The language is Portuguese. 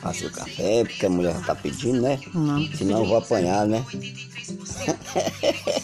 Passei o café, porque a mulher já tá pedindo, né? Não. Senão eu vou apanhar, né?